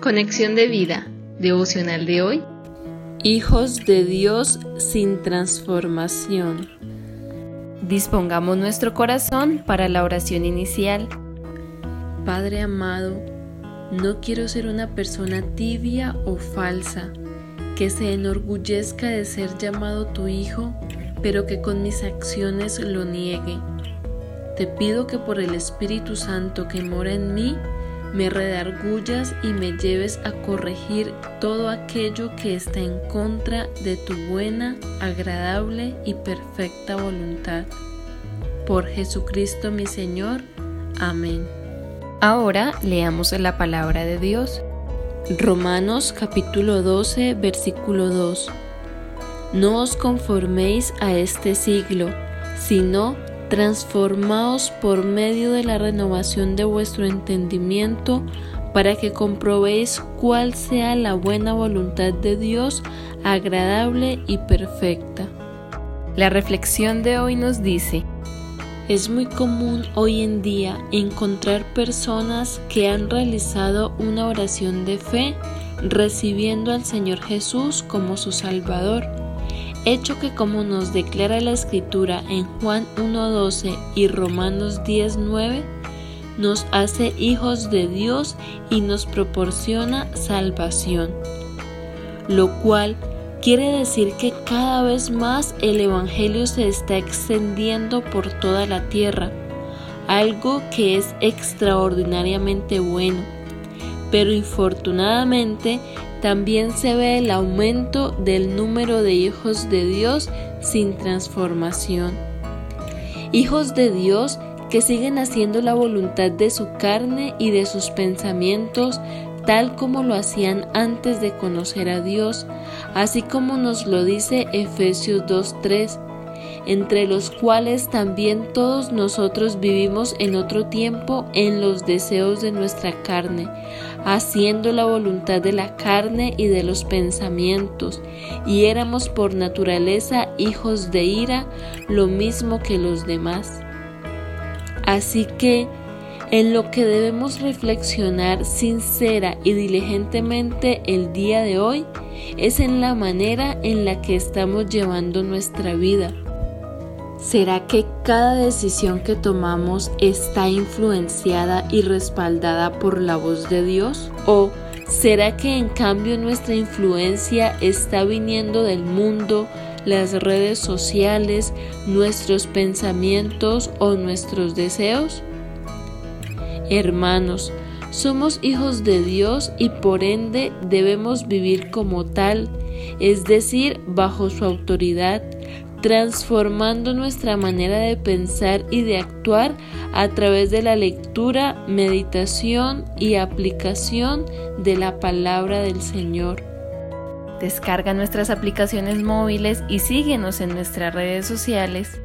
Conexión de vida, devocional de hoy. Hijos de Dios sin transformación. Dispongamos nuestro corazón para la oración inicial. Padre amado, no quiero ser una persona tibia o falsa, que se enorgullezca de ser llamado tu Hijo, pero que con mis acciones lo niegue. Te pido que por el Espíritu Santo que mora en mí, me redargullas y me lleves a corregir todo aquello que está en contra de tu buena, agradable y perfecta voluntad. Por Jesucristo mi Señor. Amén. Ahora leamos la palabra de Dios. Romanos capítulo 12 versículo 2. No os conforméis a este siglo, sino transformaos por medio de la renovación de vuestro entendimiento, para que comprobéis cuál sea la buena voluntad de Dios, agradable y perfecta. La reflexión de hoy nos dice, es muy común hoy en día encontrar personas que han realizado una oración de fe recibiendo al Señor Jesús como su Salvador hecho que como nos declara la escritura en Juan 1.12 y Romanos 10.9, nos hace hijos de Dios y nos proporciona salvación, lo cual quiere decir que cada vez más el Evangelio se está extendiendo por toda la tierra, algo que es extraordinariamente bueno, pero infortunadamente también se ve el aumento del número de hijos de Dios sin transformación. Hijos de Dios que siguen haciendo la voluntad de su carne y de sus pensamientos tal como lo hacían antes de conocer a Dios, así como nos lo dice Efesios 2.3 entre los cuales también todos nosotros vivimos en otro tiempo en los deseos de nuestra carne, haciendo la voluntad de la carne y de los pensamientos, y éramos por naturaleza hijos de ira, lo mismo que los demás. Así que, en lo que debemos reflexionar sincera y diligentemente el día de hoy es en la manera en la que estamos llevando nuestra vida ¿Será que cada decisión que tomamos está influenciada y respaldada por la voz de Dios? ¿O será que en cambio nuestra influencia está viniendo del mundo, las redes sociales, nuestros pensamientos o nuestros deseos? Hermanos, somos hijos de Dios y por ende debemos vivir como tal, es decir, bajo su autoridad, transformando nuestra manera de pensar y de actuar a través de la lectura, meditación y aplicación de la palabra del Señor. Descarga nuestras aplicaciones móviles y síguenos en nuestras redes sociales